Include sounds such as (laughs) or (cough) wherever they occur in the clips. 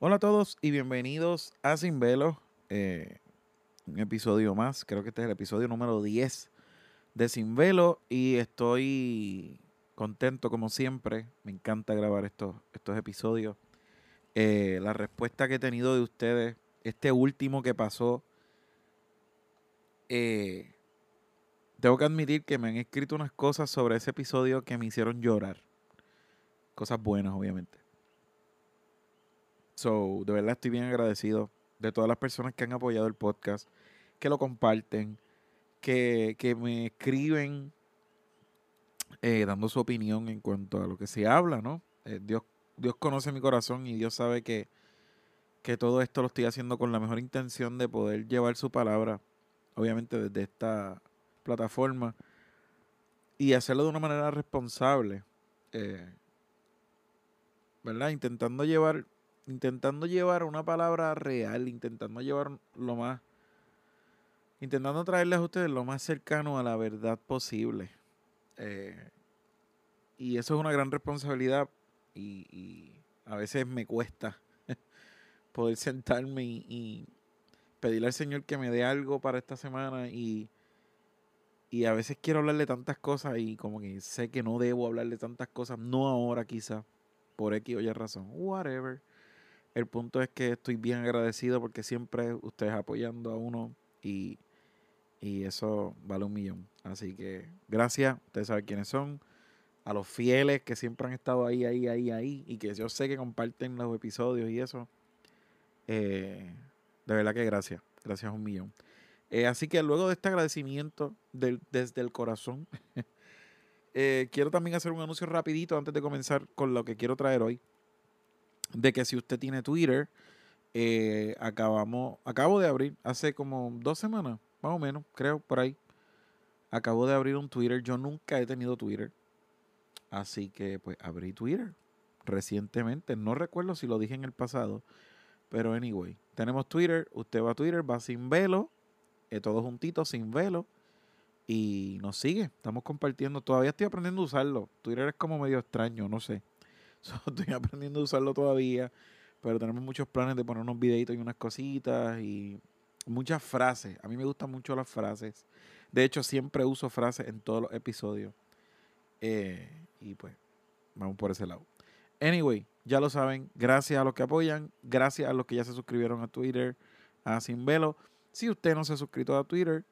Hola a todos y bienvenidos a Sin Velo, eh, un episodio más, creo que este es el episodio número 10 de Sin Velo y estoy contento como siempre, me encanta grabar estos, estos episodios. Eh, la respuesta que he tenido de ustedes, este último que pasó, eh, tengo que admitir que me han escrito unas cosas sobre ese episodio que me hicieron llorar. Cosas buenas, obviamente. So, de verdad estoy bien agradecido de todas las personas que han apoyado el podcast, que lo comparten, que, me escriben eh, dando su opinión en cuanto a lo que se habla, ¿no? Eh, Dios, Dios conoce mi corazón y Dios sabe que, que todo esto lo estoy haciendo con la mejor intención de poder llevar su palabra, obviamente desde esta plataforma, y hacerlo de una manera responsable, eh, ¿verdad? Intentando llevar intentando llevar una palabra real, intentando llevar lo más, intentando traerles a ustedes lo más cercano a la verdad posible. Eh, y eso es una gran responsabilidad y, a veces me cuesta (laughs) poder sentarme y, pedirle al Señor que me dé algo para esta semana y, y a veces quiero hablarle tantas cosas y como que sé que no debo hablarle tantas cosas, no ahora quizá, por X o Y razón, whatever. El punto es que estoy bien agradecido porque siempre ustedes apoyando a uno y, eso vale un millón. Así que gracias, ustedes saben quiénes son. A los fieles que siempre han estado ahí, ahí, ahí, ahí. Y que yo sé que comparten los episodios y eso. Eh, de verdad que gracias. Gracias un millón. Eh, así que luego de este agradecimiento desde el corazón, (laughs) eh, quiero también hacer un anuncio rapidito antes de comenzar con lo que quiero traer hoy de que si usted tiene Twitter, eh, acabamos, acabo de abrir hace como dos semanas, más o menos, creo, por ahí. Acabo de abrir un Twitter. Yo nunca he tenido Twitter. Así que pues abrí Twitter recientemente. No recuerdo si lo dije en el pasado. Pero anyway, tenemos Twitter. Usted va a Twitter, va sin velo. Eh, todos juntitos, sin velo. Y nos sigue. Estamos compartiendo. Todavía estoy aprendiendo a usarlo. Twitter es como medio extraño, no sé. (laughs) estoy aprendiendo a usarlo todavía, pero tenemos muchos planes de poner unos videitos y unas cositas y muchas frases. A mí me gustan mucho las frases. De hecho, siempre uso frases en todos los episodios. Eh, y pues, vamos por ese lado. Anyway, ya lo saben. Gracias a los que apoyan. Gracias a los que ya se suscribieron a Twitter, a Sin Velo. Si usted no se ha suscrito a Twitter,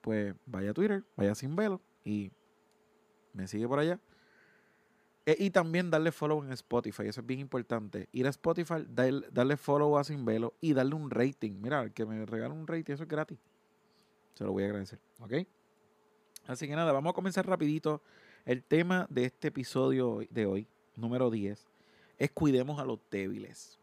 pues vaya a Twitter, vaya Sin Velo y me sigue por allá. Eh, y también darle follow en Spotify, eso es bien importante. Ir a Spotify, darle, follow a Sin Velo y darle un rating. Mira, el que me regala un rating, eso es gratis. Se lo voy a agradecer, ¿ok? Así que nada, vamos a comenzar rapidito. El tema de este episodio de hoy, número 10, es cuidemos a los débiles.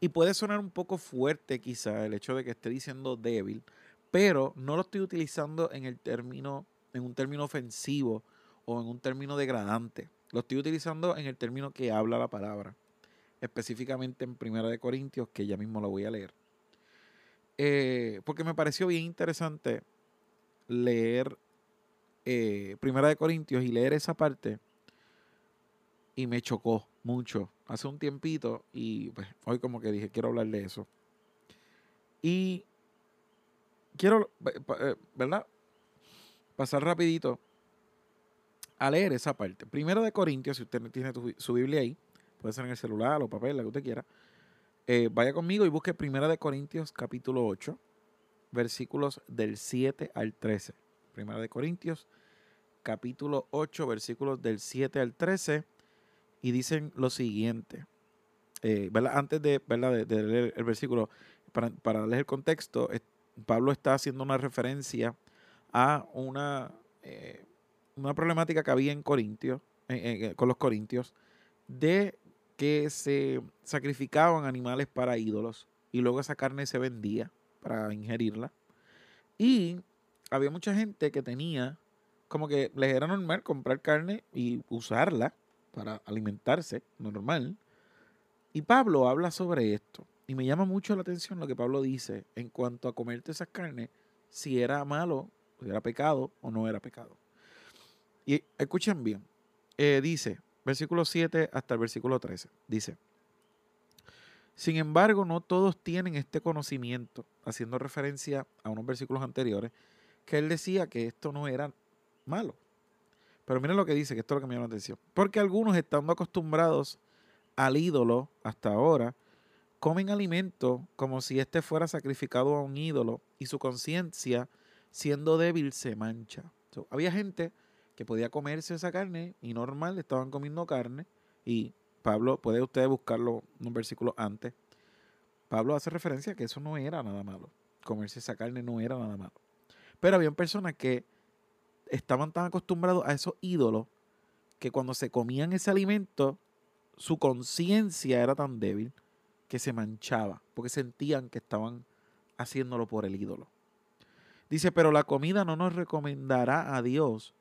Y puede sonar un poco fuerte quizá el hecho de que esté diciendo débil, pero no lo estoy utilizando en el término, en un término ofensivo o en un término degradante. Lo estoy utilizando en el término que habla la palabra, específicamente en Primera de Corintios, que ya mismo lo voy a leer. Eh, porque me pareció bien interesante leer eh, Primera de Corintios y leer esa parte y me chocó mucho hace un tiempito y pues hoy como que dije quiero hablar de eso. Y quiero, eh, ¿verdad? Pasar rapidito a leer esa parte. Primero de Corintios, si usted tiene su Biblia ahí, puede ser en el celular o papel, la que usted quiera. Eh, vaya conmigo y busque Primera de Corintios capítulo 8, versículos del 7 al 13. Primera de Corintios capítulo 8, versículos del 7 al 13. Y dicen lo siguiente. Eh, Antes de, de, leer el versículo, para, para leer el contexto, Pablo está haciendo una referencia a una... Eh, una problemática que había en Corintios, con los corintios, de que se sacrificaban animales para ídolos y luego esa carne se vendía para ingerirla. Y había mucha gente que tenía como que les era normal comprar carne y usarla para alimentarse, normal. Y Pablo habla sobre esto. Y me llama mucho la atención lo que Pablo dice en cuanto a comerte esas carnes, si era malo, si era pecado o no era pecado. Y escuchen bien, eh, dice, versículo 7 hasta el versículo 13, dice, Sin embargo, no todos tienen este conocimiento, haciendo referencia a unos versículos anteriores, que él decía que esto no era malo. Pero miren lo que dice, que esto es lo que me llama la atención. Porque algunos, estando acostumbrados al ídolo hasta ahora, comen alimento como si éste fuera sacrificado a un ídolo y su conciencia, siendo débil, se mancha. había gente que podía comerse esa carne y normal, estaban comiendo carne y Pablo, puede ustedes buscarlo un versículo antes. Pablo hace referencia a que eso no era nada malo. Comerse esa carne no era nada malo. Pero había personas que estaban tan acostumbrados a esos ídolos que cuando se comían ese alimento, su conciencia era tan débil que se manchaba, porque sentían que estaban haciéndolo por el ídolo. Dice, pero la comida no nos recomendará a Dios,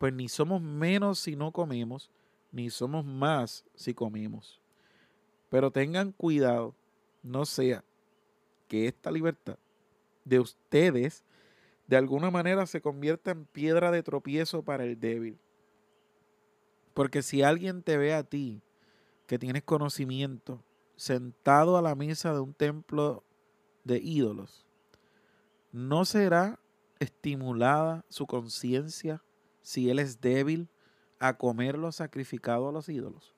pues ni somos menos si no comemos, ni somos más si comemos. Pero tengan cuidado, no sea que esta libertad de ustedes de alguna manera se convierta en piedra de tropiezo para el débil. Porque si alguien te ve a ti, que tienes conocimiento, sentado a la mesa de un templo de ídolos, ¿no será estimulada su conciencia si él es débil a comer lo sacrificado a los ídolos.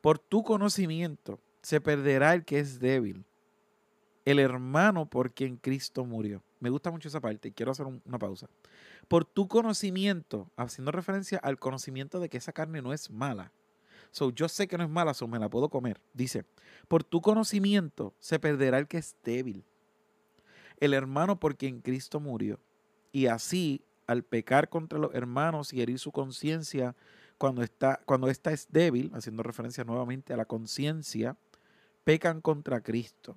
Por tu conocimiento se perderá el que es débil, el hermano por quien Cristo murió. Me gusta mucho esa parte y quiero hacer una pausa. Por tu conocimiento, haciendo referencia al conocimiento de que esa carne no es mala. So, yo sé que no es mala, so me la puedo comer. Dice, por tu conocimiento se perderá el que es débil, el hermano por quien Cristo murió. Y así al pecar contra los hermanos y herir su conciencia cuando, está, cuando ésta es débil, haciendo referencia nuevamente a la conciencia, pecan contra Cristo.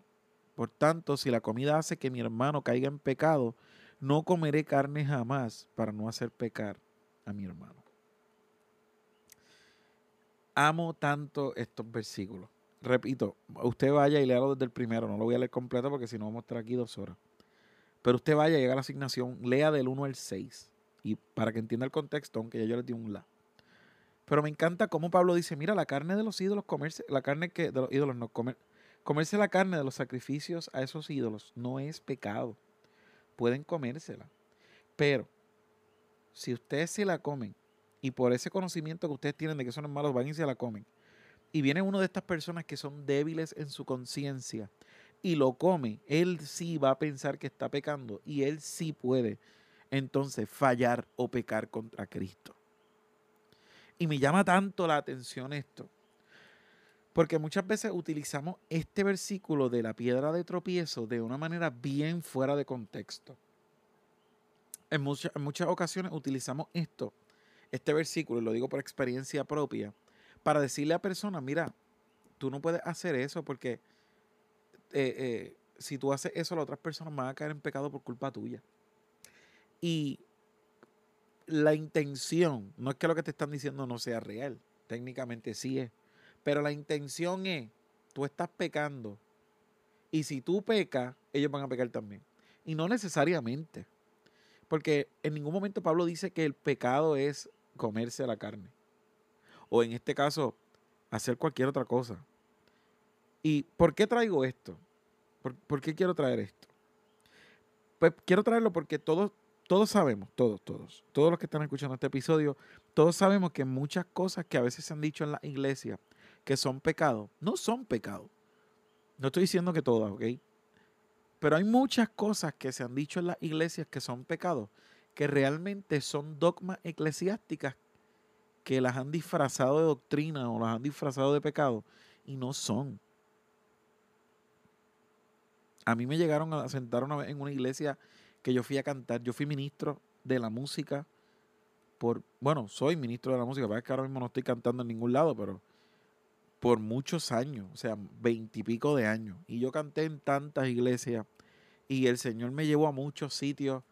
Por tanto, si la comida hace que mi hermano caiga en pecado, no comeré carne jamás para no hacer pecar a mi hermano. Amo tanto estos versículos. Repito, usted vaya y léalo desde el primero, no lo voy a leer completo porque si no vamos a estar aquí dos horas. Pero usted vaya, llega a la asignación, lea del 1 al 6. Y para que entienda el contexto, aunque ya yo le di un la. Pero me encanta cómo Pablo dice, mira, la carne de los ídolos, comerse, la carne que de los ídolos no comer, comerse la carne de los sacrificios a esos ídolos no es pecado. Pueden comérsela. Pero si ustedes se la comen y por ese conocimiento que ustedes tienen de que son malos van y se la comen, y viene uno de estas personas que son débiles en su conciencia y lo come, él sí va a pensar que está pecando y él sí puede entonces fallar o pecar contra Cristo. Y me llama tanto la atención esto, porque muchas veces utilizamos este versículo de la piedra de tropiezo de una manera bien fuera de contexto. En, muchas, en muchas ocasiones utilizamos esto, este versículo, y lo digo por experiencia propia, para decirle a personas, mira, tú no puedes hacer eso porque eh, eh, si tú haces eso, las otras personas van a caer en pecado por culpa tuya. Y la intención, no es que lo que te están diciendo no sea real, técnicamente sí es, pero la intención es, tú estás pecando y si tú pecas, ellos van a pecar también. Y no necesariamente, porque en ningún momento Pablo dice que el pecado es comerse la carne, o en este caso, hacer cualquier otra cosa. ¿Y por qué traigo esto? ¿Por, qué quiero traer esto? Pues quiero traerlo porque todos, todos sabemos, todos, todos, todos los que están escuchando este episodio, todos sabemos que muchas cosas que a veces se han dicho en la iglesia que son pecados, no son pecados. No estoy diciendo que todas, ¿ok? Pero hay muchas cosas que se han dicho en las iglesias que son pecados, que realmente son dogmas eclesiásticas que las han disfrazado de doctrina o las han disfrazado de pecado y no son. A mí me llegaron a sentar una vez en una iglesia que yo fui a cantar. Yo fui ministro de la música por, bueno, soy ministro de la música, para que ahora mismo no estoy cantando en ningún lado, pero por muchos años, o sea, veintipico de años. Y yo canté en tantas iglesias y el Señor me llevó a muchos sitios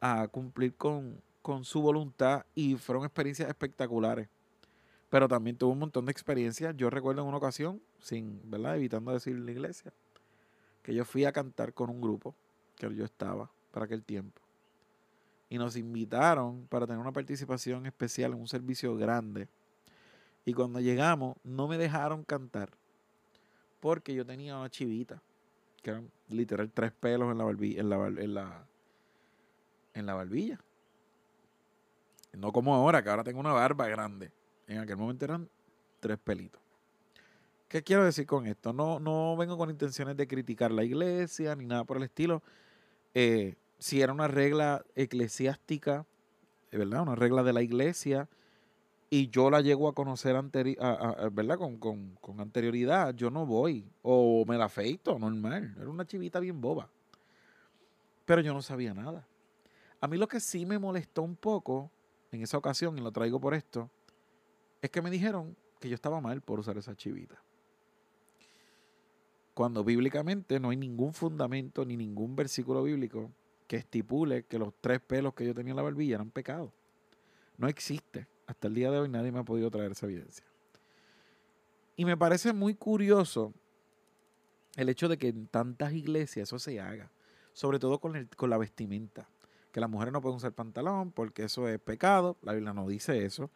a cumplir con, con su voluntad y fueron experiencias espectaculares. Pero también tuve un montón de experiencias. Yo recuerdo en una ocasión, sin, ¿verdad? Evitando decir la iglesia, que yo fui a cantar con un grupo que yo estaba para aquel tiempo. Y nos invitaron para tener una participación especial en un servicio grande. Y cuando llegamos, no me dejaron cantar porque yo tenía una chivita, que eran literal tres pelos en la barbilla, en la, en la, barbilla. No como ahora, que ahora tengo una barba grande. En aquel momento eran tres pelitos. ¿Qué quiero decir con esto? No, no vengo con intenciones de criticar la iglesia ni nada por el estilo. Eh, si era una regla eclesiástica, ¿verdad? Una regla de la iglesia, y yo la llego a conocer ¿verdad? Con, con, anterioridad, yo no voy. O me la afeito, normal. Era una chivita bien boba. Pero yo no sabía nada. A mí lo que sí me molestó un poco en esa ocasión, y lo traigo por esto, es que me dijeron que yo estaba mal por usar esa chivita. Cuando bíblicamente no hay ningún fundamento ni ningún versículo bíblico que estipule que los tres pelos que yo tenía en la barbilla eran pecados. No existe. Hasta el día de hoy nadie me ha podido traer esa evidencia. Y me parece muy curioso el hecho de que en tantas iglesias eso se haga, sobre todo con, con la vestimenta, que las mujeres no pueden usar pantalón porque eso es pecado, la Biblia no dice eso,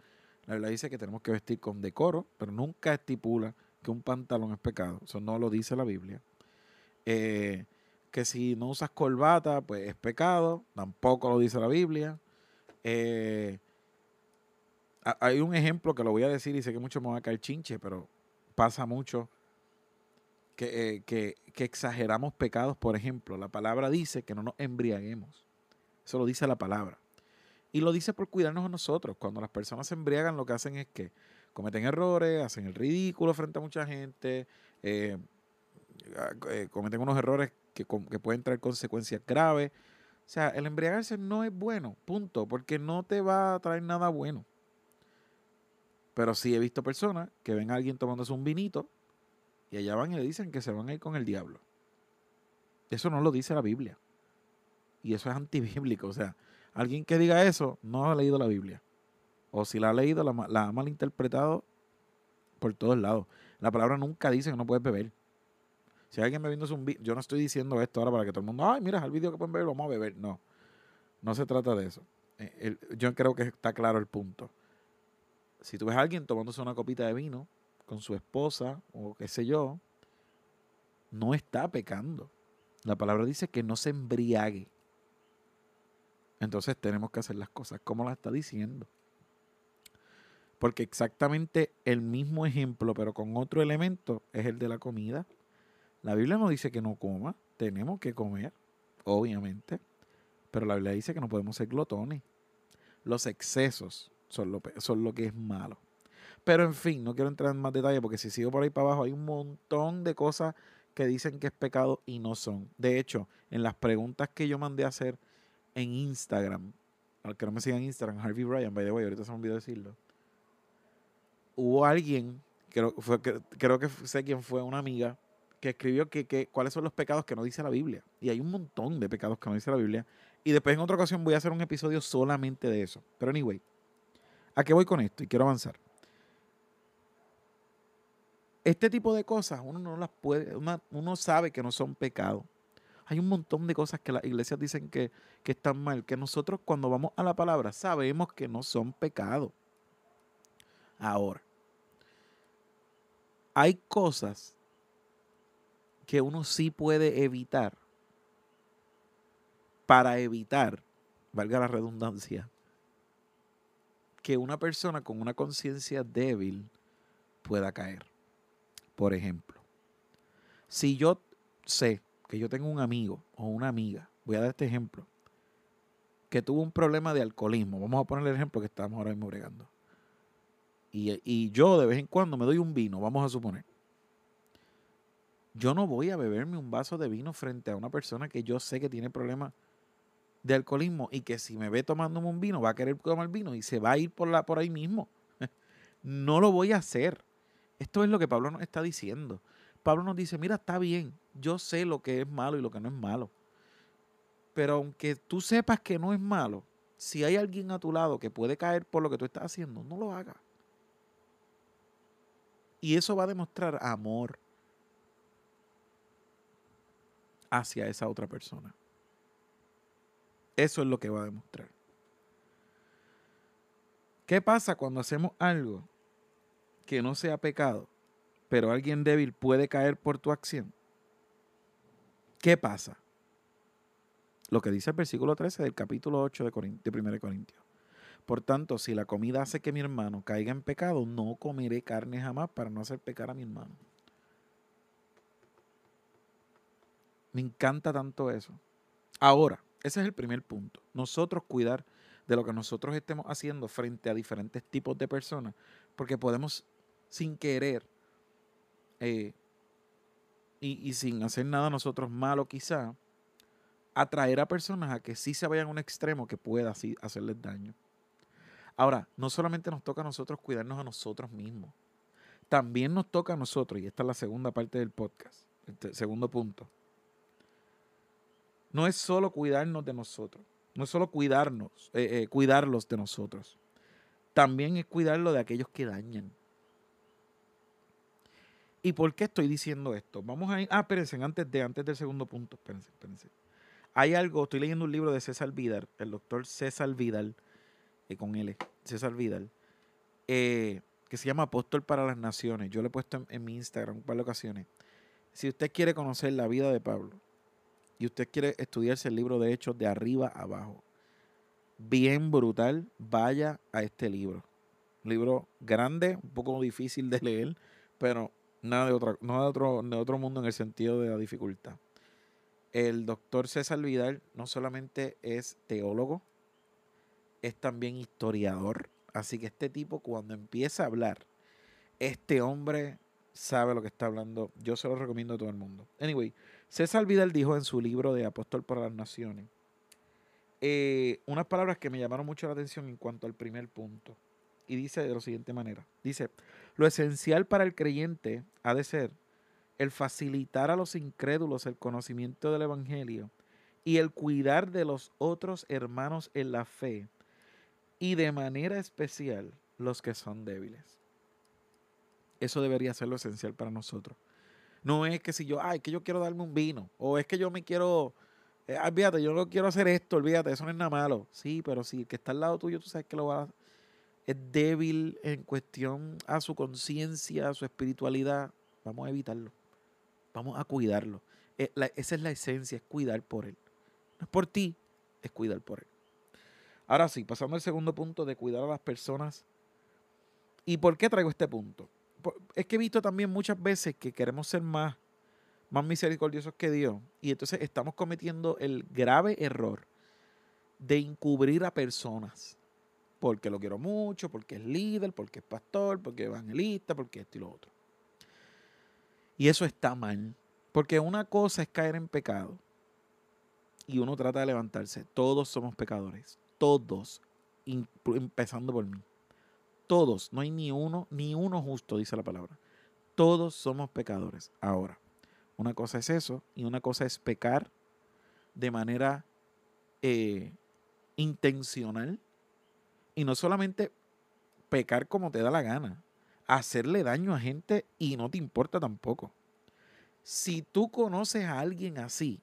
la Biblia dice que tenemos que vestir con decoro, pero nunca estipula que un pantalón es pecado, eso no lo dice la Biblia. Eh, que si no usas corbata, pues es pecado, tampoco lo dice la Biblia. Eh, hay un ejemplo que lo voy a decir y sé que mucho me va a caer chinche, pero pasa mucho eh, que, exageramos pecados. Por ejemplo, la palabra dice que no nos embriaguemos. Eso lo dice la palabra. Y lo dice por cuidarnos a nosotros. Cuando las personas se embriagan, lo que hacen es que cometen errores, hacen el ridículo frente a mucha gente, eh, eh, cometen unos errores que, que pueden traer consecuencias graves. O sea, el embriagarse no es bueno, punto, porque no te va a traer nada bueno. Pero sí he visto personas que ven a alguien tomándose un vinito y allá van y le dicen que se van a ir con el diablo. Eso no lo dice la Biblia. Y eso es antibíblico. O sea, alguien que diga eso no ha leído la Biblia. O si la ha leído, la, la ha malinterpretado por todos lados. La palabra nunca dice que no puedes beber. Si alguien bebiéndose un vino, yo no estoy diciendo esto ahora para que todo el mundo, ay, mira, el vídeo que pueden beber, vamos a beber. No, no se trata de eso. Eh, yo creo que está claro el punto si tú ves a alguien tomándose una copita de vino con su esposa o qué sé yo, no está pecando. La palabra dice que no se embriague. Entonces tenemos que hacer las cosas como las está diciendo. Porque exactamente el mismo ejemplo, pero con otro elemento, es el de la comida. La Biblia no dice que no coma, tenemos que comer, obviamente. Pero la Biblia dice que no podemos ser glotones. Los excesos son lo, son lo que es malo. Pero en fin, no quiero entrar en más detalle porque si sigo por ahí para abajo hay un montón de cosas que dicen que es pecado y no son. De hecho, en las preguntas que yo mandé a hacer en Instagram, al que no me sigan en Instagram, Harvey Bryan, by the way, ahorita se me olvidó decirlo. Hubo alguien, creo, fue, que, creo que sé quién fue, una amiga, que escribió que, que, cuáles son los pecados que no dice la Biblia. Y hay un montón de pecados que no dice la Biblia. Y después en otra ocasión voy a hacer un episodio solamente de eso. Pero anyway, ¿A qué voy con esto? Y quiero avanzar. Este tipo de cosas uno no las puede, uno, sabe que no son pecados. Hay un montón de cosas que las iglesias dicen que, que están mal, que nosotros cuando vamos a la palabra sabemos que no son pecados. Ahora, hay cosas que uno sí puede evitar para evitar, valga la redundancia, que una persona con una conciencia débil pueda caer. Por ejemplo, si yo sé que yo tengo un amigo o una amiga, voy a dar este ejemplo, que tuvo un problema de alcoholismo, vamos a poner el ejemplo que estamos ahora mismo bregando, y, yo de vez en cuando me doy un vino, vamos a suponer, yo no voy a beberme un vaso de vino frente a una persona que yo sé que tiene problemas de alcoholismo y que si me ve tomándome un vino va a querer tomar vino y se va a ir por, la, por ahí mismo. (laughs) no lo voy a hacer. Esto es lo que Pablo nos está diciendo. Pablo nos dice, mira, está bien, yo sé lo que es malo y lo que no es malo. Pero aunque tú sepas que no es malo, si hay alguien a tu lado que puede caer por lo que tú estás haciendo, no lo haga. Y eso va a demostrar amor hacia esa otra persona. Eso es lo que va a demostrar. ¿Qué pasa cuando hacemos algo que no sea pecado, pero alguien débil puede caer por tu acción. ¿Qué pasa? Lo que dice el versículo 13 del capítulo 8 de, Corintios, de 1 Corintios. Por tanto, si la comida hace que mi hermano caiga en pecado, no comeré carne jamás para no hacer pecar a mi hermano. Me encanta tanto eso. Ahora, ese es el primer punto. Nosotros cuidar de lo que nosotros estemos haciendo frente a diferentes tipos de personas, porque podemos sin querer eh, y, y, sin hacer nada nosotros malo quizá, atraer a personas a que sí se vayan a un extremo que pueda así hacerles daño. Ahora, no solamente nos toca a nosotros cuidarnos a nosotros mismos, también nos toca a nosotros, y esta es la segunda parte del podcast, el segundo punto. No es solo cuidarnos de nosotros, no es solo cuidarnos, eh, eh, cuidarlos de nosotros, también es cuidarlo de aquellos que dañan. ¿Y por qué estoy diciendo esto? Vamos a ir. Ah, espérense, antes, de, antes del segundo punto, espérense, espérense. Hay algo, estoy leyendo un libro de César Vidal, el doctor César Vidal, eh, con L, César Vidal, eh, que se llama Apóstol para las Naciones. Yo lo he puesto en, mi Instagram un par de ocasiones. Si usted quiere conocer la vida de Pablo y usted quiere estudiarse el libro de Hechos de arriba a abajo, bien brutal, vaya a este libro. libro grande, un poco difícil de leer, pero nada de, nada de, otro, de otro mundo en el sentido de la dificultad. El doctor César Vidal no solamente es teólogo, es también historiador. Así que este tipo cuando empieza a hablar, este hombre sabe lo que está hablando. Yo se lo recomiendo a todo el mundo. Anyway, César Vidal dijo en su libro de Apóstol para las Naciones eh, unas palabras que me llamaron mucho la atención en cuanto al primer punto. Y dice de la siguiente manera. Dice, lo esencial para el creyente ha de ser el facilitar a los incrédulos el conocimiento del Evangelio y el cuidar de los otros hermanos en la fe y de manera especial los que son débiles. Eso debería ser lo esencial para nosotros. No es que si yo, ay, que yo quiero darme un vino, o es que yo me quiero, eh, olvídate, yo no quiero hacer esto, olvídate, eso no es nada malo. Sí, pero si el que está al lado tuyo, tú sabes que lo va a, es débil en cuestión a su conciencia, a su espiritualidad, vamos a evitarlo. Vamos a cuidarlo. Eh, esa es la esencia, es cuidar por él. No es por ti, es cuidar por él. Ahora sí, pasando al segundo punto de cuidar a las personas. ¿Y por qué traigo este punto? Es que he visto también muchas veces que queremos ser más, más misericordiosos que Dios. Y entonces estamos cometiendo el grave error de encubrir a personas. Porque lo quiero mucho, porque es líder, porque es pastor, porque es evangelista, porque esto y lo otro. Y eso está mal. Porque una cosa es caer en pecado y uno trata de levantarse. Todos somos pecadores. Todos. Empezando por mí. Todos. No hay ni uno, ni uno justo, dice la palabra. Todos somos pecadores. Ahora, una cosa es eso y una cosa es pecar de manera eh, intencional. Y no solamente pecar como te da la gana hacerle daño a gente y no te importa tampoco. Si tú conoces a alguien así,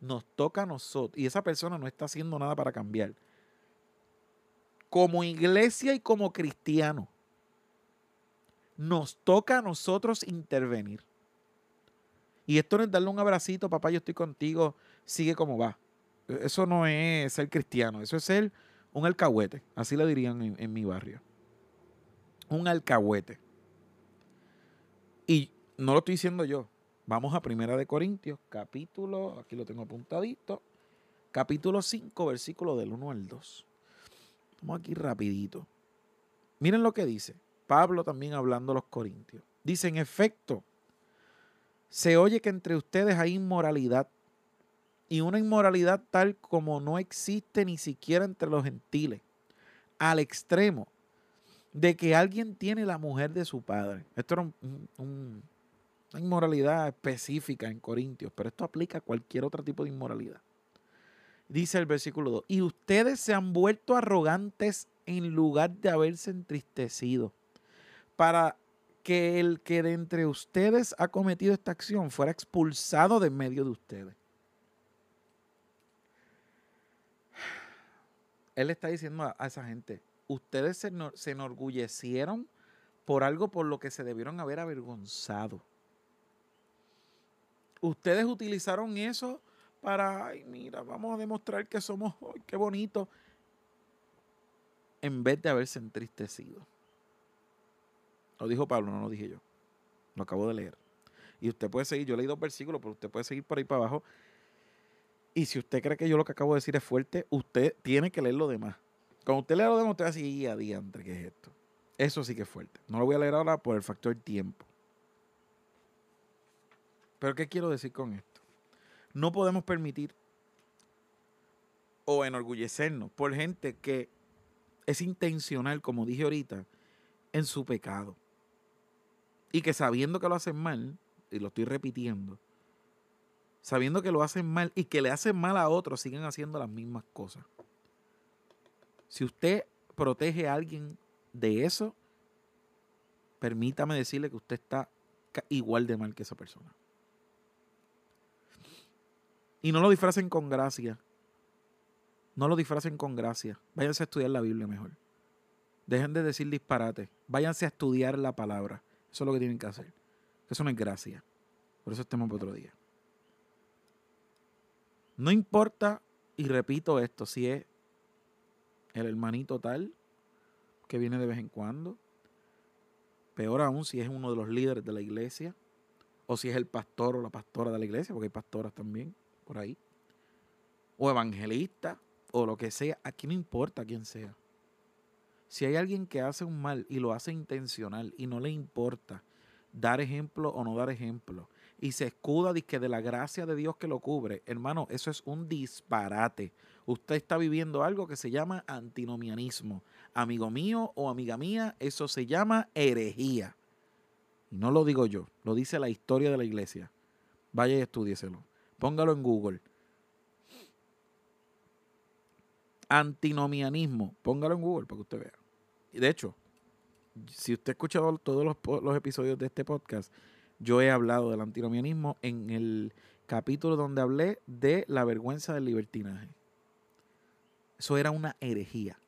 nos toca a nosotros, y esa persona no está haciendo nada para cambiar, como iglesia y como cristiano, nos toca a nosotros intervenir. Y esto no es darle un abracito, papá, yo estoy contigo, sigue como va. Eso no es ser cristiano, eso es ser un alcahuete, así le dirían en, en mi barrio un alcahuete. Y no lo estoy diciendo yo. Vamos a Primera de Corintios, capítulo, aquí lo tengo apuntadito, capítulo 5, versículo del 1 al 2. Vamos aquí rapidito. Miren lo que dice. Pablo también hablando los corintios. Dice, en efecto, se oye que entre ustedes hay inmoralidad y una inmoralidad tal como no existe ni siquiera entre los gentiles, al extremo de que alguien tiene la mujer de su padre. Esto era una inmoralidad específica en Corintios, pero esto aplica a cualquier otro tipo de inmoralidad. Dice el versículo 2, y ustedes se han vuelto arrogantes en lugar de haberse entristecido, para que el que de entre ustedes ha cometido esta acción fuera expulsado de medio de ustedes. Él está diciendo a esa gente, ustedes se, enorgullecieron por algo por lo que se debieron haber avergonzado. Ustedes utilizaron eso para, ay, mira, vamos a demostrar que somos, ay, qué bonito, en vez de haberse entristecido. Lo dijo Pablo, no lo dije yo. Lo acabo de leer. Y usted puede seguir, yo leí dos versículos, pero usted puede seguir por ahí para abajo. Y si usted cree que yo lo que acabo de decir es fuerte, usted tiene que leer lo demás. Cuando usted lea lo demás, usted va a decir, adiante, ¿qué es esto? Eso sí que es fuerte. No lo voy a leer ahora por el factor tiempo. Pero ¿qué quiero decir con esto? No podemos permitir o enorgullecernos por gente que es intencional, como dije ahorita, en su pecado. Y que sabiendo que lo hacen mal, y lo estoy repitiendo, sabiendo que lo hacen mal y que le hacen mal a otros, siguen haciendo las mismas cosas. Si usted protege a alguien de eso, permítame decirle que usted está igual de mal que esa persona. Y no lo disfracen con gracia. No lo disfracen con gracia. Váyanse a estudiar la Biblia mejor. Dejen de decir disparate. Váyanse a estudiar la palabra. Eso es lo que tienen que hacer. Eso no es gracia. Por eso estemos para otro día. No importa, y repito esto, si es el hermanito tal que viene de vez en cuando, peor aún si es uno de los líderes de la iglesia, o si es el pastor o la pastora de la iglesia, porque hay pastoras también por ahí, o evangelista, o lo que sea, aquí no importa quién sea. Si hay alguien que hace un mal y lo hace intencional y no le importa dar ejemplo o no dar ejemplo, y se escuda que de la gracia de Dios que lo cubre, hermano, eso es un disparate. Usted está viviendo algo que se llama antinomianismo. Amigo mío o amiga mía, eso se llama herejía. Y no lo digo yo, lo dice la historia de la iglesia. Vaya y estudieselo. Póngalo en Google. Antinomianismo. Póngalo en Google para que usted vea. Y de hecho, si usted ha escuchado todos los, episodios de este podcast, yo he hablado del antinomianismo en el capítulo donde hablé de la vergüenza del libertinaje. Eso era una herejía.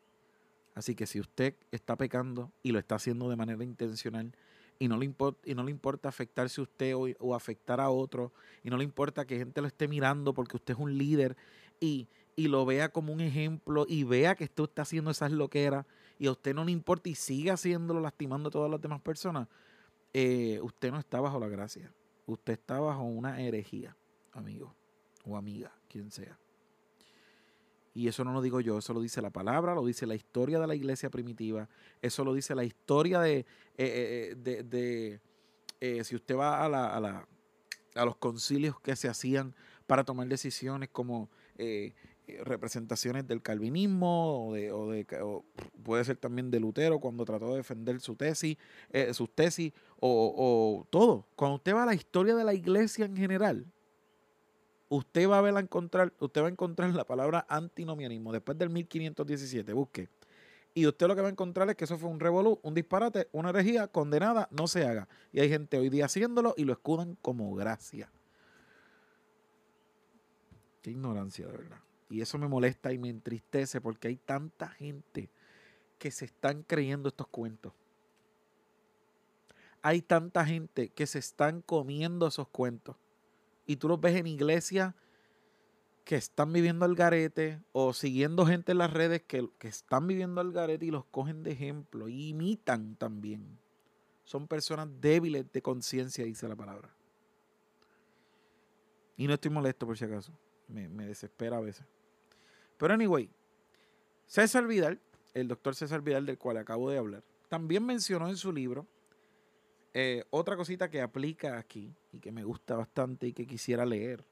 Así que si usted está pecando y lo está haciendo de manera intencional y no le, importa, y no le importa afectarse a usted o, afectar a otro y no le importa que gente lo esté mirando porque usted es un líder y, y lo vea como un ejemplo y vea que usted está haciendo esas loqueras y a usted no le importa y sigue haciéndolo, lastimando a todas las demás personas, eh, usted no está bajo la gracia. Usted está bajo una herejía, amigo o amiga, quien sea. Y eso no lo digo yo, eso lo dice la palabra, lo dice la historia de la iglesia primitiva, eso lo dice la historia de, eh, eh, de, si usted va a, la, a, la, a los concilios que se hacían para tomar decisiones como eh, representaciones del calvinismo o, de, o, de, puede ser también de Lutero cuando trató de defender su tesis, eh, sus tesis o, todo. Cuando usted va a la historia de la iglesia en general, usted va a ver a encontrar, usted va a encontrar la palabra antinomianismo después del 1517, busque. Y usted lo que va a encontrar es que eso fue un revolú, un disparate, una herejía condenada, no se haga. Y hay gente hoy día haciéndolo y lo escudan como gracia. Qué ignorancia, de verdad. Y eso me molesta y me entristece porque hay tanta gente que se están creyendo estos cuentos. Hay tanta gente que se están comiendo esos cuentos. Y tú los ves en iglesia que están viviendo al garete o siguiendo gente en las redes que, que están viviendo al garete y los cogen de ejemplo y imitan también. Son personas débiles de conciencia, dice la palabra. Y no estoy molesto por si acaso. Me, me desespera a veces. Pero anyway, César Vidal, el doctor César Vidal del cual acabo de hablar, también mencionó en su libro eh, otra cosita que aplica aquí y que me gusta bastante y que quisiera leer.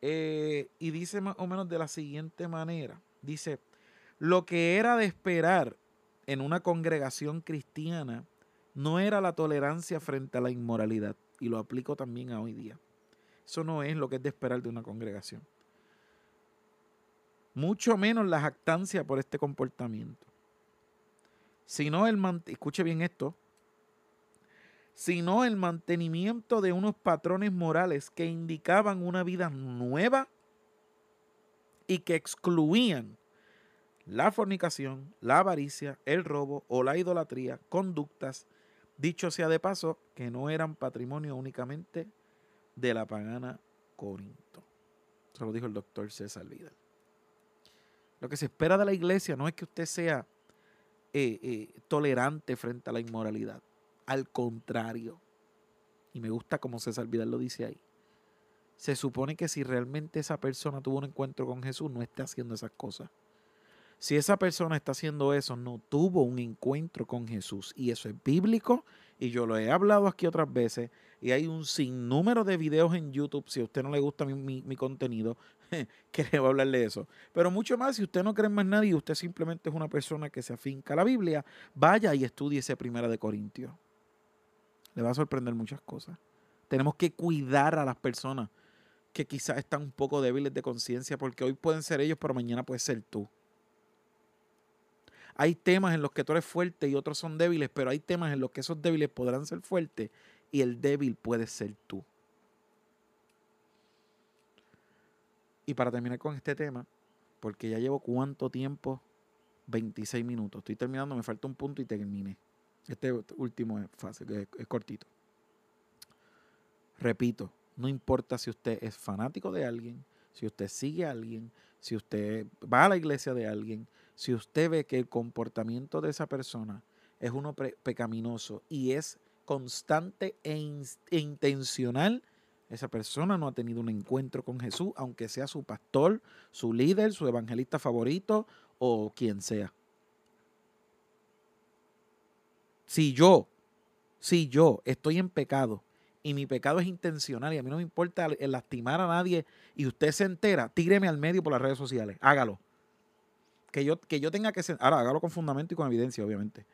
Eh, y dice más o menos de la siguiente manera. Dice, lo que era de esperar en una congregación cristiana no era la tolerancia frente a la inmoralidad. Y lo aplico también a hoy día. Eso no es lo que es de esperar de una congregación mucho menos la jactancia por este comportamiento. Sino el escuche bien esto, sino el mantenimiento de unos patrones morales que indicaban una vida nueva y que excluían la fornicación, la avaricia, el robo o la idolatría, conductas Dicho sea de paso, que no eran patrimonio únicamente de la pagana Corinto. Eso lo dijo el doctor César Vidal. Lo que se espera de la iglesia no es que usted sea eh, eh, tolerante frente a la inmoralidad. Al contrario. Y me gusta como César Vidal lo dice ahí. Se supone que si realmente esa persona tuvo un encuentro con Jesús, no está haciendo esas cosas. Si esa persona está haciendo eso, no tuvo un encuentro con Jesús. Y eso es bíblico. Y yo lo he hablado aquí otras veces. Y hay un sinnúmero de videos en YouTube. Si a usted no le gusta mi, contenido, (laughs) que le voy a hablar de eso. Pero mucho más, si usted no cree en más nadie usted simplemente es una persona que se afinca a la Biblia, vaya y estudie ese primera de Corintios. Le va a sorprender muchas cosas. Tenemos que cuidar a las personas que quizás están un poco débiles de conciencia, porque hoy pueden ser ellos, pero mañana puede ser tú. Hay temas en los que tú eres fuerte y otros son débiles, pero hay temas en los que esos débiles podrán ser fuertes y el débil puede ser tú. Y para terminar con este tema, porque ya llevo cuánto tiempo, 26 minutos. Estoy terminando, me falta un punto y terminé. Este último es fácil, es, cortito. Repito, no importa si usted es fanático de alguien, si usted sigue a alguien, si usted va a la iglesia de alguien, si usted ve que el comportamiento de esa persona es uno pecaminoso y es constante e, e, intencional, esa persona no ha tenido un encuentro con Jesús, aunque sea su pastor, su líder, su evangelista favorito o quien sea. Si yo, si yo estoy en pecado y mi pecado es intencional y a mí no me importa lastimar a nadie y usted se entera, tíreme al medio por las redes sociales, hágalo que yo, que yo tenga que... Ahora, hágalo con fundamento y con evidencia, obviamente.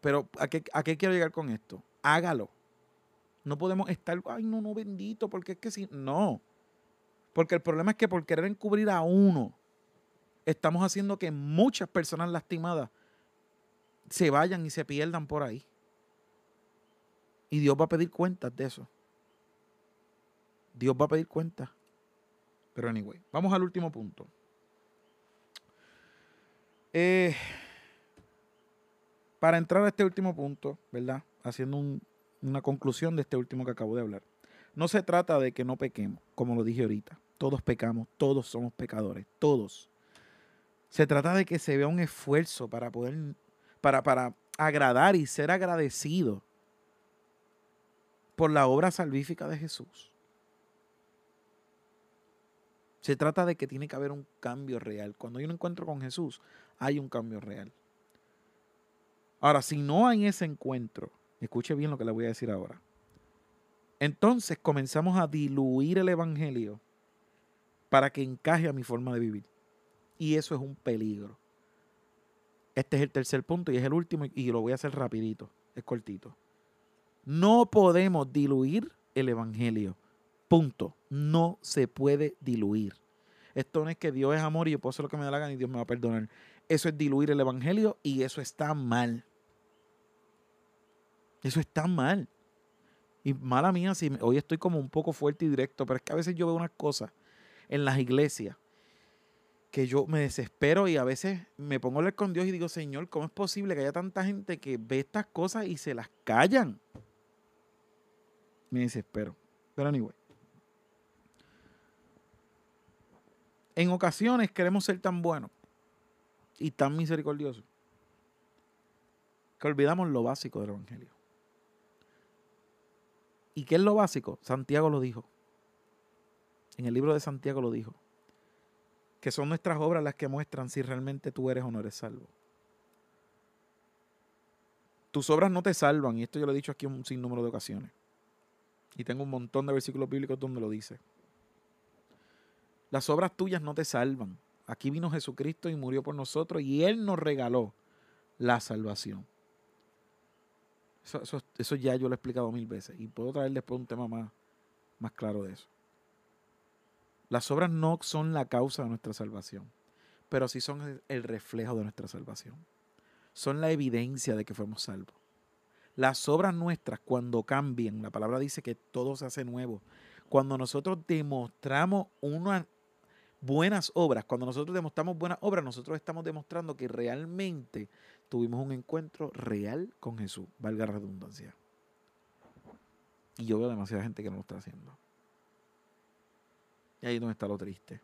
Pero ¿a qué, ¿a qué quiero llegar con esto? Hágalo. No podemos estar, ay, no, no, bendito, porque es que si... No. Porque el problema es que por querer encubrir a uno, estamos haciendo que muchas personas lastimadas se vayan y se pierdan por ahí. Y Dios va a pedir cuentas de eso. Dios va a pedir cuentas. Pero anyway, vamos al último punto. Eh, para entrar a este último punto, ¿verdad? Haciendo una conclusión de este último que acabo de hablar. No se trata de que no pequemos, como lo dije ahorita. Todos pecamos, todos somos pecadores, todos. Se trata de que se vea un esfuerzo para poder, para, para agradar y ser agradecido por la obra salvífica de Jesús. Se trata de que tiene que haber un cambio real. Cuando hay un encuentro con Jesús, hay un cambio real. Ahora, si no hay ese encuentro, escuche bien lo que le voy a decir ahora. Entonces comenzamos a diluir el Evangelio para que encaje a mi forma de vivir. Y eso es un peligro. Este es el tercer punto y es el último y lo voy a hacer rapidito, es cortito. No podemos diluir el Evangelio. Punto. No se puede diluir. Esto no es que Dios es amor y yo puedo hacer lo que me da la gana y Dios me va a perdonar. Eso es diluir el evangelio y eso está mal. Eso está mal. Y mala mía, si hoy estoy como un poco fuerte y directo, pero es que a veces yo veo unas cosas en las iglesias que yo me desespero y a veces me pongo a hablar con Dios y digo, Señor, ¿cómo es posible que haya tanta gente que ve estas cosas y se las callan? Me desespero. Pero anyway. En ocasiones queremos ser tan buenos y tan misericordiosos que olvidamos lo básico del Evangelio. ¿Y qué es lo básico? Santiago lo dijo. En el libro de Santiago lo dijo. Que son nuestras obras las que muestran si realmente tú eres o no eres salvo. Tus obras no te salvan, y esto yo lo he dicho aquí un sinnúmero de ocasiones. Y tengo un montón de versículos bíblicos donde lo dice. Las obras tuyas no te salvan. Aquí vino Jesucristo y murió por nosotros y Él nos regaló la salvación. Eso, ya yo lo he explicado mil veces y puedo traer después un tema más, más claro de eso. Las obras no son la causa de nuestra salvación, pero sí son el reflejo de nuestra salvación. Son la evidencia de que fuimos salvos. Las obras nuestras, cuando cambian, la palabra dice que todo se hace nuevo. Cuando nosotros demostramos una, buenas obras, cuando nosotros demostramos buenas obras, nosotros estamos demostrando que realmente tuvimos un encuentro real con Jesús, valga la redundancia. Y yo veo demasiada gente que no lo está haciendo. Y ahí es donde está lo triste.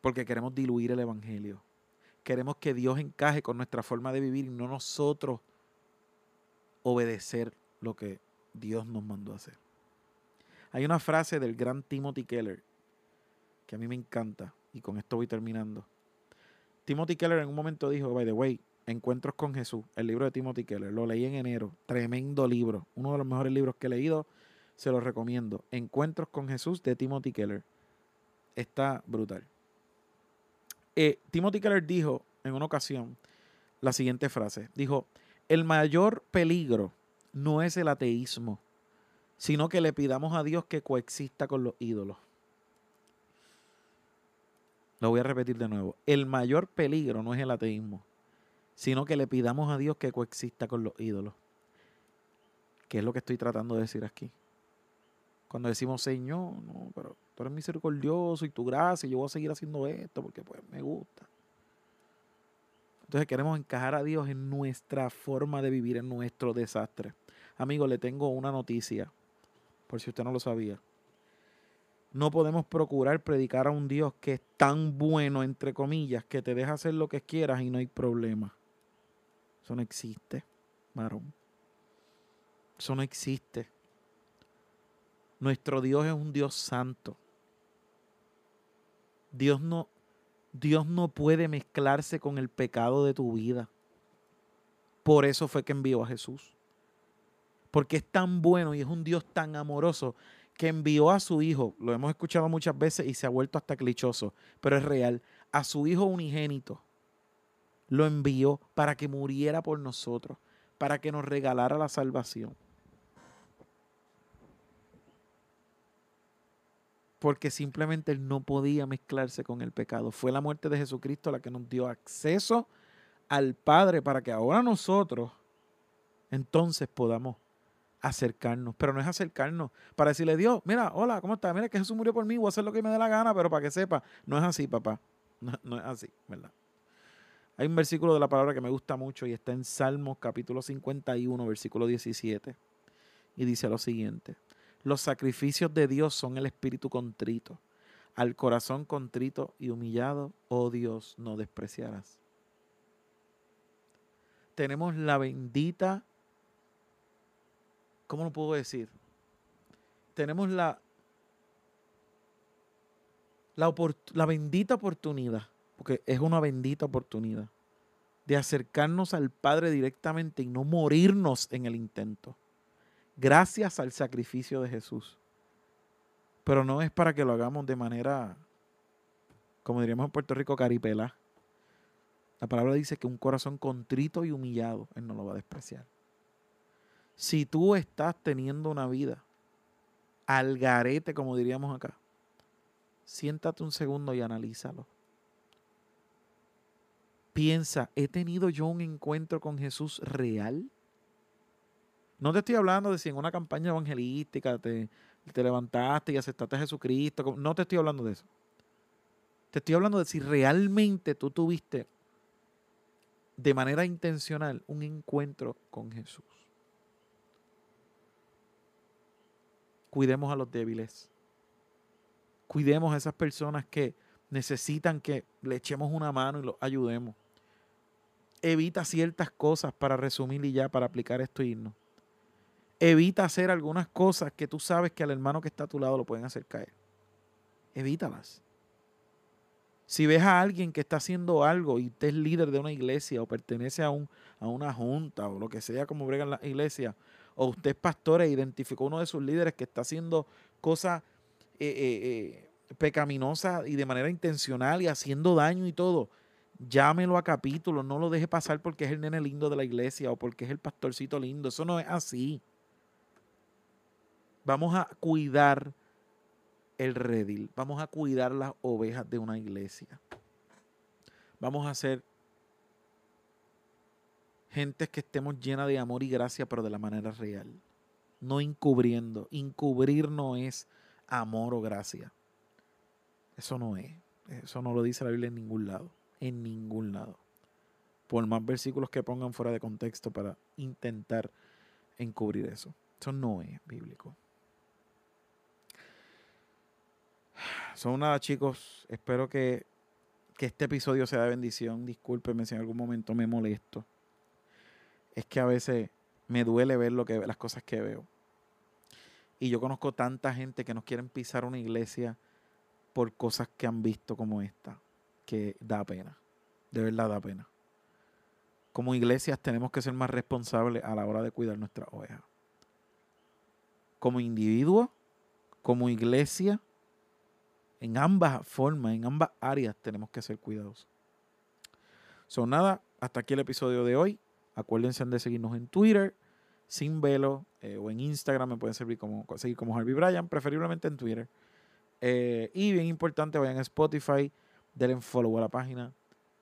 Porque queremos diluir el Evangelio. Queremos que Dios encaje con nuestra forma de vivir y no nosotros obedecer lo que Dios nos mandó a hacer. Hay una frase del gran Timothy Keller que a mí me encanta y con esto voy terminando. Timothy Keller en un momento dijo, by the way, Encuentros con Jesús, el libro de Timothy Keller, lo leí en enero, tremendo libro, uno de los mejores libros que he leído, se lo recomiendo. Encuentros con Jesús de Timothy Keller. Está brutal. Eh, Timothy Keller dijo en una ocasión la siguiente frase, dijo, el mayor peligro no es el ateísmo, sino que le pidamos a Dios que coexista con los ídolos. Lo voy a repetir de nuevo. El mayor peligro no es el ateísmo, sino que le pidamos a Dios que coexista con los ídolos. ¿Qué es lo que estoy tratando de decir aquí? Cuando decimos, Señor, no, pero tú eres misericordioso y tu gracia, yo voy a seguir haciendo esto porque pues me gusta. Entonces queremos encajar a Dios en nuestra forma de vivir, en nuestro desastre. Amigo, le tengo una noticia, por si usted no lo sabía. No podemos procurar predicar a un Dios que es tan bueno, entre comillas, que te deja hacer lo que quieras y no hay problema. Eso no existe, varón. Eso no existe. Nuestro Dios es un Dios santo. Dios no, Dios no puede mezclarse con el pecado de tu vida. Por eso fue que envió a Jesús. Porque es tan bueno y es un Dios tan amoroso que envió a su hijo, lo hemos escuchado muchas veces y se ha vuelto hasta clichoso, pero es real, a su hijo unigénito, lo envió para que muriera por nosotros, para que nos regalara la salvación. Porque simplemente él no podía mezclarse con el pecado. Fue la muerte de Jesucristo la que nos dio acceso al Padre para que ahora nosotros entonces podamos acercarnos, pero no es acercarnos para decirle, Dios, mira, hola, ¿cómo estás? Mira que Jesús murió por mí, voy a hacer lo que me dé la gana, pero para que sepa, no es así, papá, no, no, es así, ¿verdad? Hay un versículo de la palabra que me gusta mucho y está en Salmos capítulo 51, versículo 17, y dice lo siguiente, los sacrificios de Dios son el espíritu contrito, al corazón contrito y humillado, oh Dios, no despreciarás. Tenemos la bendita ¿cómo lo puedo decir? Tenemos la, la, la bendita oportunidad, porque es una bendita oportunidad, de acercarnos al Padre directamente y no morirnos en el intento. Gracias al sacrificio de Jesús. Pero no es para que lo hagamos de manera, como diríamos en Puerto Rico, caripela. La palabra dice que un corazón contrito y humillado, Él no lo va a despreciar. Si tú estás teniendo una vida al garete, como diríamos acá, siéntate un segundo y analízalo. Piensa, ¿he tenido yo un encuentro con Jesús real? No te estoy hablando de si en una campaña evangelística te, te levantaste y aceptaste a Jesucristo. No te estoy hablando de eso. Te estoy hablando de si realmente tú tuviste de manera intencional un encuentro con Jesús. cuidemos a los débiles. Cuidemos a esas personas que necesitan que le echemos una mano y los ayudemos. Evita ciertas cosas para resumir y ya para aplicar esto y irnos. Evita hacer algunas cosas que tú sabes que al hermano que está a tu lado lo pueden hacer caer. Evítalas. Si ves a alguien que está haciendo algo y usted es líder de una iglesia o pertenece a, un, a una junta o lo que sea como bregan la iglesia, o usted es pastor e identificó uno de sus líderes que está haciendo cosas eh, eh, eh, pecaminosas y de manera intencional y haciendo daño y todo, llámelo a capítulo, no lo deje pasar porque es el nene lindo de la iglesia o porque es el pastorcito lindo, eso no es así. Vamos a cuidar el redil, vamos a cuidar las ovejas de una iglesia. Vamos a hacer Gente que estemos llena de amor y gracia, pero de la manera real. No encubriendo. Encubrir no es amor o gracia. Eso no es. Eso no lo dice la Biblia en ningún lado. En ningún lado. por más versículos que pongan fuera de contexto para intentar encubrir eso. Eso no es bíblico. Son nada, chicos. Espero que, que este episodio sea de bendición. Discúlpenme si en algún momento me molesto. Es que a veces me duele ver lo que, las cosas que veo. Y yo conozco tanta gente que no quieren pisar una iglesia por cosas que han visto como esta, que da pena. De verdad da pena. Como iglesias tenemos que ser más responsables a la hora de cuidar nuestras ovejas. Como individuo, como iglesia, en ambas formas, en ambas áreas tenemos que ser cuidadosos. Son nada, hasta aquí el episodio de hoy. Acuérdense de seguirnos en Twitter, sin velo, eh, o en Instagram me pueden servir como, seguir como Harvey Bryan, preferiblemente en Twitter. Eh, y bien importante, vayan a Spotify, denle follow a la página,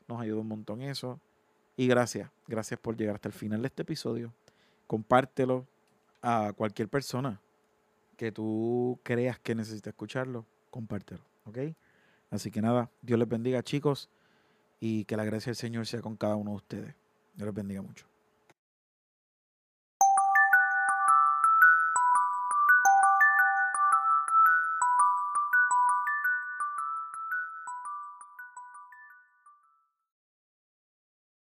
nos ayuda un montón eso. Y gracias, gracias por llegar hasta el final de este episodio. Compártelo a cualquier persona que tú creas que necesite escucharlo, compártelo, ¿ok? Así que nada, Dios les bendiga chicos y que la gracia del Señor sea con cada uno de ustedes. Dios les bendiga mucho.